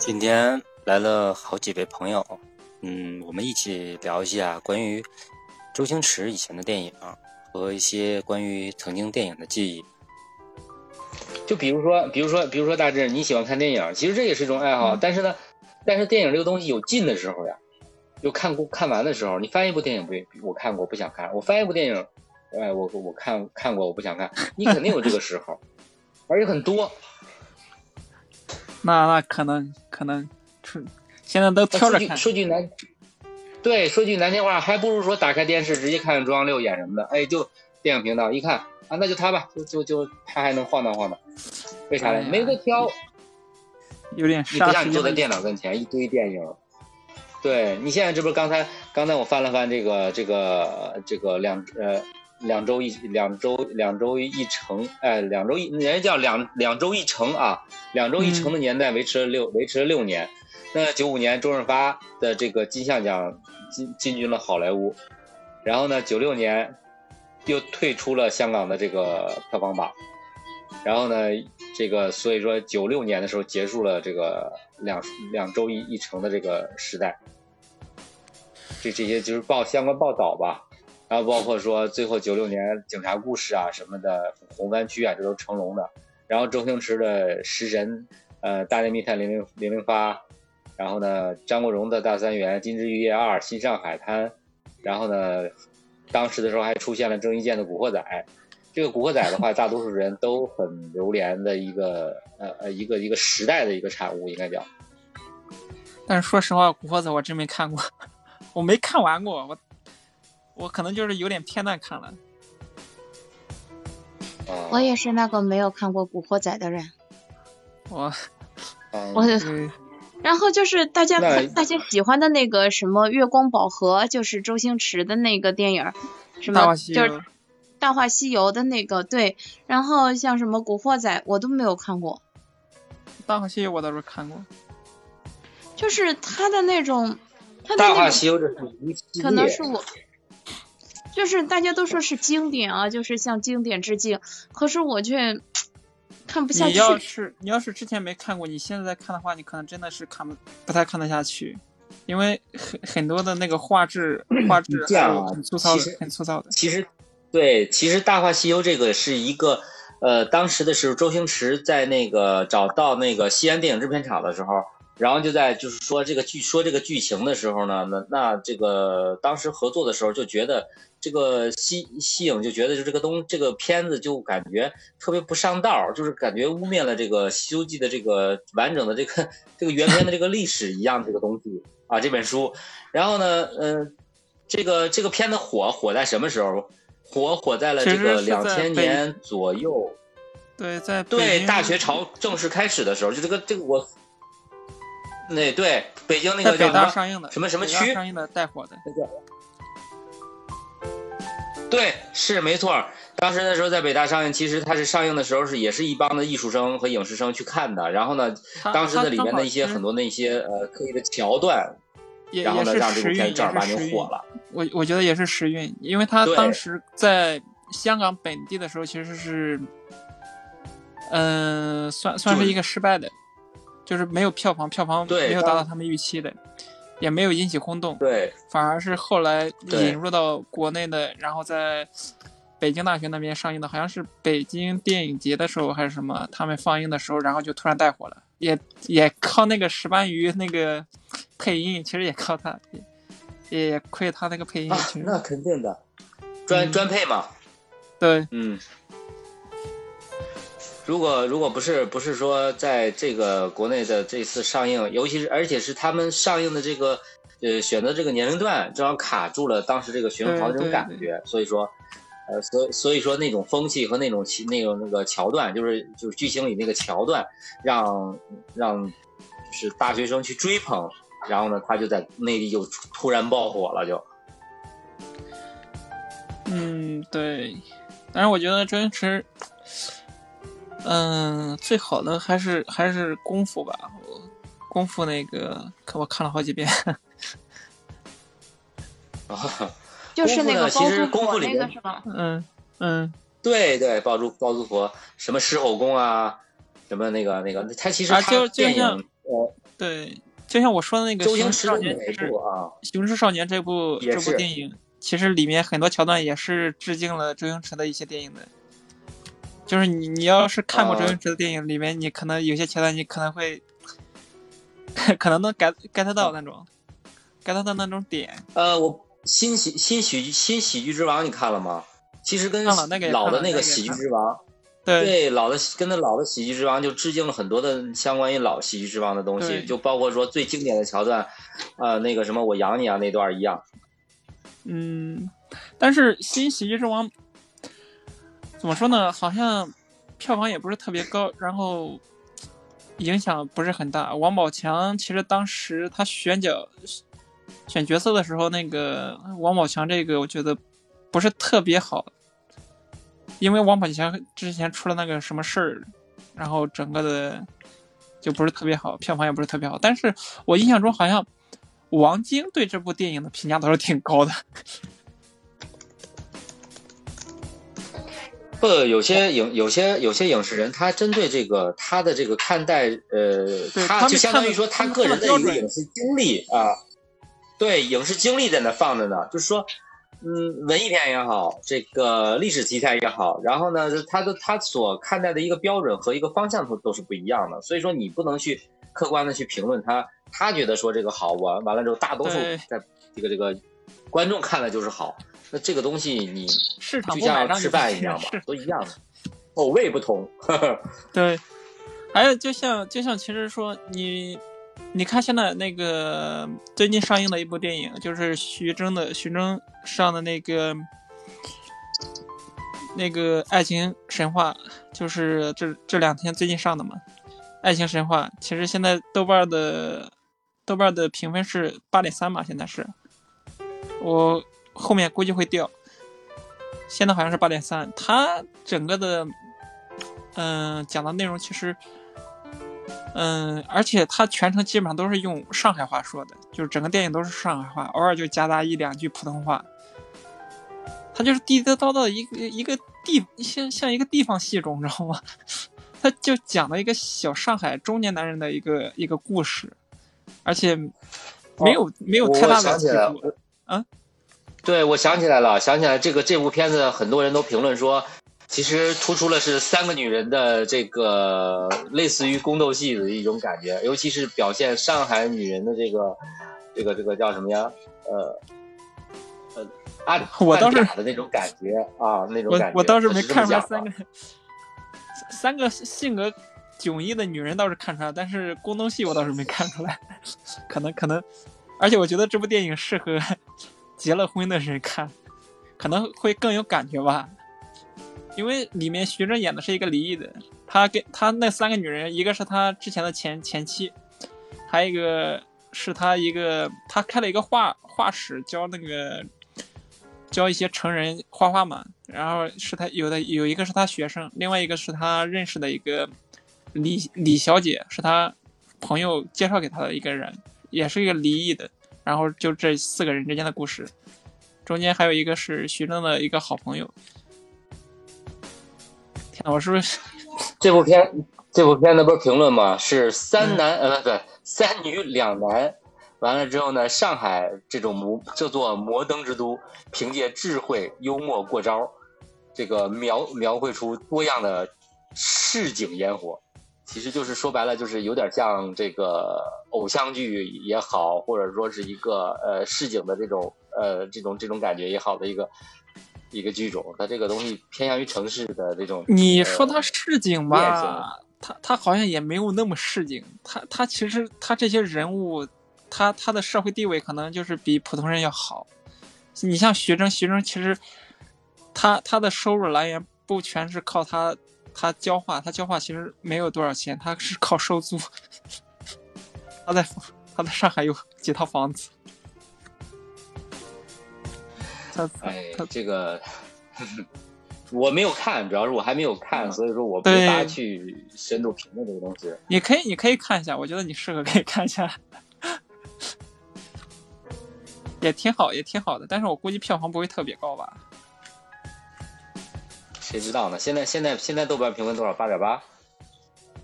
今天来了好几位朋友，嗯，我们一起聊一下关于周星驰以前的电影和一些关于曾经电影的记忆。就比如说，比如说，比如说，大志，你喜欢看电影，其实这也是一种爱好。但是呢，但是电影这个东西有劲的时候呀，就看过看完的时候。你翻一部电影不？我看过，不想看。我翻一部电影，哎，我我看看过，我不想看。你肯定有这个时候，而且很多。那那可能可能，现在都挑着看。说句难，对，说句难听话，还不如说打开电视直接看中央六演什么的。哎，就电影频道一看啊，那就他吧，就就就他还能晃荡晃荡。为啥嘞？没得挑。有点。你不像你坐在电脑跟前，一堆电影。对你现在这不是刚才刚才我翻了翻这个这个这个两呃。两周一两周两周一成，哎，两周一人家叫两两周一成啊，两周一成的年代维持了六维持了六年。那九五年周润发的这个金像奖进进军了好莱坞，然后呢，九六年又退出了香港的这个票房榜，然后呢，这个所以说九六年的时候结束了这个两两周一一成的这个时代。这这些就是报相关报道吧。然后包括说最后九六年警察故事啊什么的红番区啊这都成龙的，然后周星驰的食神，呃大内密探零零零零发，然后呢张国荣的大三元金枝玉叶二新上海滩，然后呢当时的时候还出现了郑伊健的古惑仔，这个古惑仔的话大多数人都很流连的一个呃呃一个一个时代的一个产物应该叫。但是说实话，古惑仔我真没看过，我没看完过我。我可能就是有点片段看了，我也是那个没有看过《古惑仔》的人。我，我，然后就是大家大家喜欢的那个什么《月光宝盒》，就是周星驰的那个电影，什么就是《大话西游》的那个，对。然后像什么《古惑仔》，我都没有看过。《大话西游》我倒是看过，就是他的那种，他的《大话西游》这是一可能是我。就是大家都说是经典啊，就是向经典致敬，可是我却 看不下去。你要是你要是之前没看过，你现在看的话，你可能真的是看不不太看得下去，因为很很多的那个画质 画质很粗糙，很粗糙的。其实对，其实《大话西游》这个是一个呃，当时的时候，周星驰在那个找到那个西安电影制片厂的时候。然后就在就是说这个剧说这个剧情的时候呢，那那这个当时合作的时候就觉得这个西西影就觉得就这个东这个片子就感觉特别不上道，就是感觉污蔑了这个《西游记》的这个完整的这个这个原片的这个历史一样这个东西啊这本书。然后呢，嗯，这个这个片子火火在什么时候？火火在了这个两千年左右。对，在对大学潮正式开始的时候，就这个这个我。那对北京那个叫什么什么什么区上映的带火的那个，对是没错。当时那时候在北大上映，其实它是上映的时候是也是一帮的艺术生和影视生去看的。然后呢，当时的里面的一些很多那些呃刻意的桥段，然后呢让这部片正儿八经火了。我我觉得也是时运，因为他当时在香港本地的时候其实是，嗯，算算是一个失败的。就是没有票房，票房没有达到他们预期的，也没有引起轰动。对，反而是后来引入到国内的，然后在北京大学那边上映的，好像是北京电影节的时候还是什么，他们放映的时候，然后就突然带火了。也也靠那个石斑鱼那个配音，其实也靠他，也也亏他那个配音。那肯定的，专专配嘛。对，嗯。如果如果不是不是说在这个国内的这次上映，尤其是而且是他们上映的这个呃选择这个年龄段正好卡住了当时这个学生潮这种感觉，所以说呃所所以说那种风气和那种那种那个桥段，就是就是剧情里那个桥段，让让就是大学生去追捧，然后呢他就在内地就突然爆火了就。嗯，对，但是我觉得周星驰。嗯，最好的还是还是功夫吧，功夫那个可我看了好几遍。啊，就是那个其实功夫里面，嗯嗯，对对，包租包租婆什么狮吼功啊，什么那个那个，他其实他电影呃对，就像我说的那个《周星驰少年》这部啊，《雄狮少年》这部这部电影，其实里面很多桥段也是致敬了周星驰的一些电影的。就是你你要是看过周星驰的电影，里面你可能有些桥段你可能会，可能能 get get 到那种，get 到那种点。呃，我新喜新喜新喜剧之王你看了吗？其实跟老的那个喜剧之王。对老的跟那老的喜剧之王就致敬了很多的相关于老喜剧之王的东西，就包括说最经典的桥段，呃，那个什么我养你啊那段一样。嗯，但是新喜剧之王怎么说呢？好像票房也不是特别高，然后影响不是很大。王宝强其实当时他选角选角色的时候，那个王宝强这个我觉得不是特别好。因为王宝强之前出了那个什么事儿，然后整个的就不是特别好，票房也不是特别好。但是我印象中好像王晶对这部电影的评价都是挺高的。不，有些影有些有些影视人，他针对这个他的这个看待，呃，他就相当于说他个人的一个影视经历啊，对，影视经历在那放着呢，就是说。嗯，文艺片也好，这个历史题材也好，然后呢，他的他所看待的一个标准和一个方向都都是不一样的，所以说你不能去客观的去评论他，他觉得说这个好完完了之后，大多数在这个这个观众看了就是好，那这个东西你就像吃饭一样嘛，都一样的，口味不同。对，还有就像就像其实说你。你看，现在那个最近上映的一部电影，就是徐峥的徐峥上的那个那个《爱情神话》，就是这这两天最近上的嘛，《爱情神话》。其实现在豆瓣的豆瓣的评分是八点三嘛，现在是，我后面估计会掉，现在好像是八点三。它整个的，嗯，讲的内容其实。嗯，而且他全程基本上都是用上海话说的，就是整个电影都是上海话，偶尔就夹杂一两句普通话。他就是地地道道的一个一个地，像像一个地方戏种，你知道吗？他就讲了一个小上海中年男人的一个一个故事，而且没有没有太大的啊。对，我想起来了，想起来这个这部片子，很多人都评论说。其实突出了是三个女人的这个类似于宫斗戏的一种感觉，尤其是表现上海女人的这个这个这个叫什么呀？呃呃，暗暗哑的那种感觉啊，那种感觉。我我倒是没看出来三个三个性格迥异的女人倒是看出来，但是宫斗戏我倒是没看出来。可 能可能，而且我觉得这部电影适合 结了婚的人看，可能会更有感觉吧。因为里面徐峥演的是一个离异的，他跟他那三个女人，一个是他之前的前前妻，还有一个是他一个他开了一个画画室，教那个教一些成人画画嘛。然后是他有的有一个是他学生，另外一个是他认识的一个李李小姐，是他朋友介绍给他的一个人，也是一个离异的。然后就这四个人之间的故事，中间还有一个是徐峥的一个好朋友。天我是不是这部片？这部片子不是评论吗？是三男呃，不对，三女两男。完了之后呢，上海这种摩这座摩登之都，凭借智慧幽默过招，这个描描绘出多样的市井烟火。其实就是说白了，就是有点像这个偶像剧也好，或者说是一个呃市井的这种呃这种这种感觉也好的一个。一个剧种，它这个东西偏向于城市的这种。你说它市井吧，它它好像也没有那么市井。它它其实它这些人物，他他的社会地位可能就是比普通人要好。你像徐峥，徐峥其实他他的收入来源不全是靠他他教画，他教画其实没有多少钱，他是靠收租。他在他在上海有几套房子。他哎，这个 我没有看，主要是我还没有看，所以说我没法去深度评论这个东西。你可以，你可以看一下，我觉得你适合可以看一下，也挺好，也挺好的。但是我估计票房不会特别高吧？谁知道呢？现在现在现在豆瓣评分多少？八点八。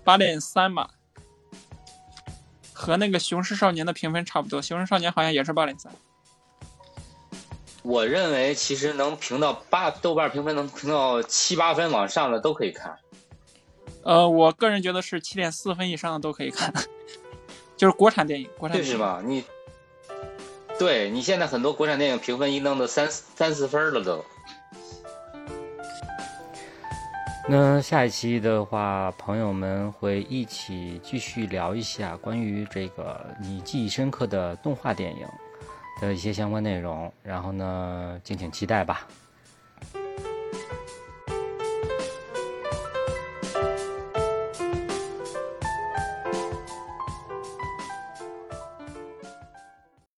八点三吧，和那个《雄狮少年》的评分差不多，《雄狮少年》好像也是八点三。我认为其实能评到八，豆瓣评分能评到七八分往上的都可以看。呃，我个人觉得是七点四分以上的都可以看，就是国产电影，国产电影是吧？你，对你现在很多国产电影评分一弄到三三四分了都。那下一期的话，朋友们会一起继续聊一下关于这个你记忆深刻的动画电影的一些相关内容，然后呢，敬请期待吧。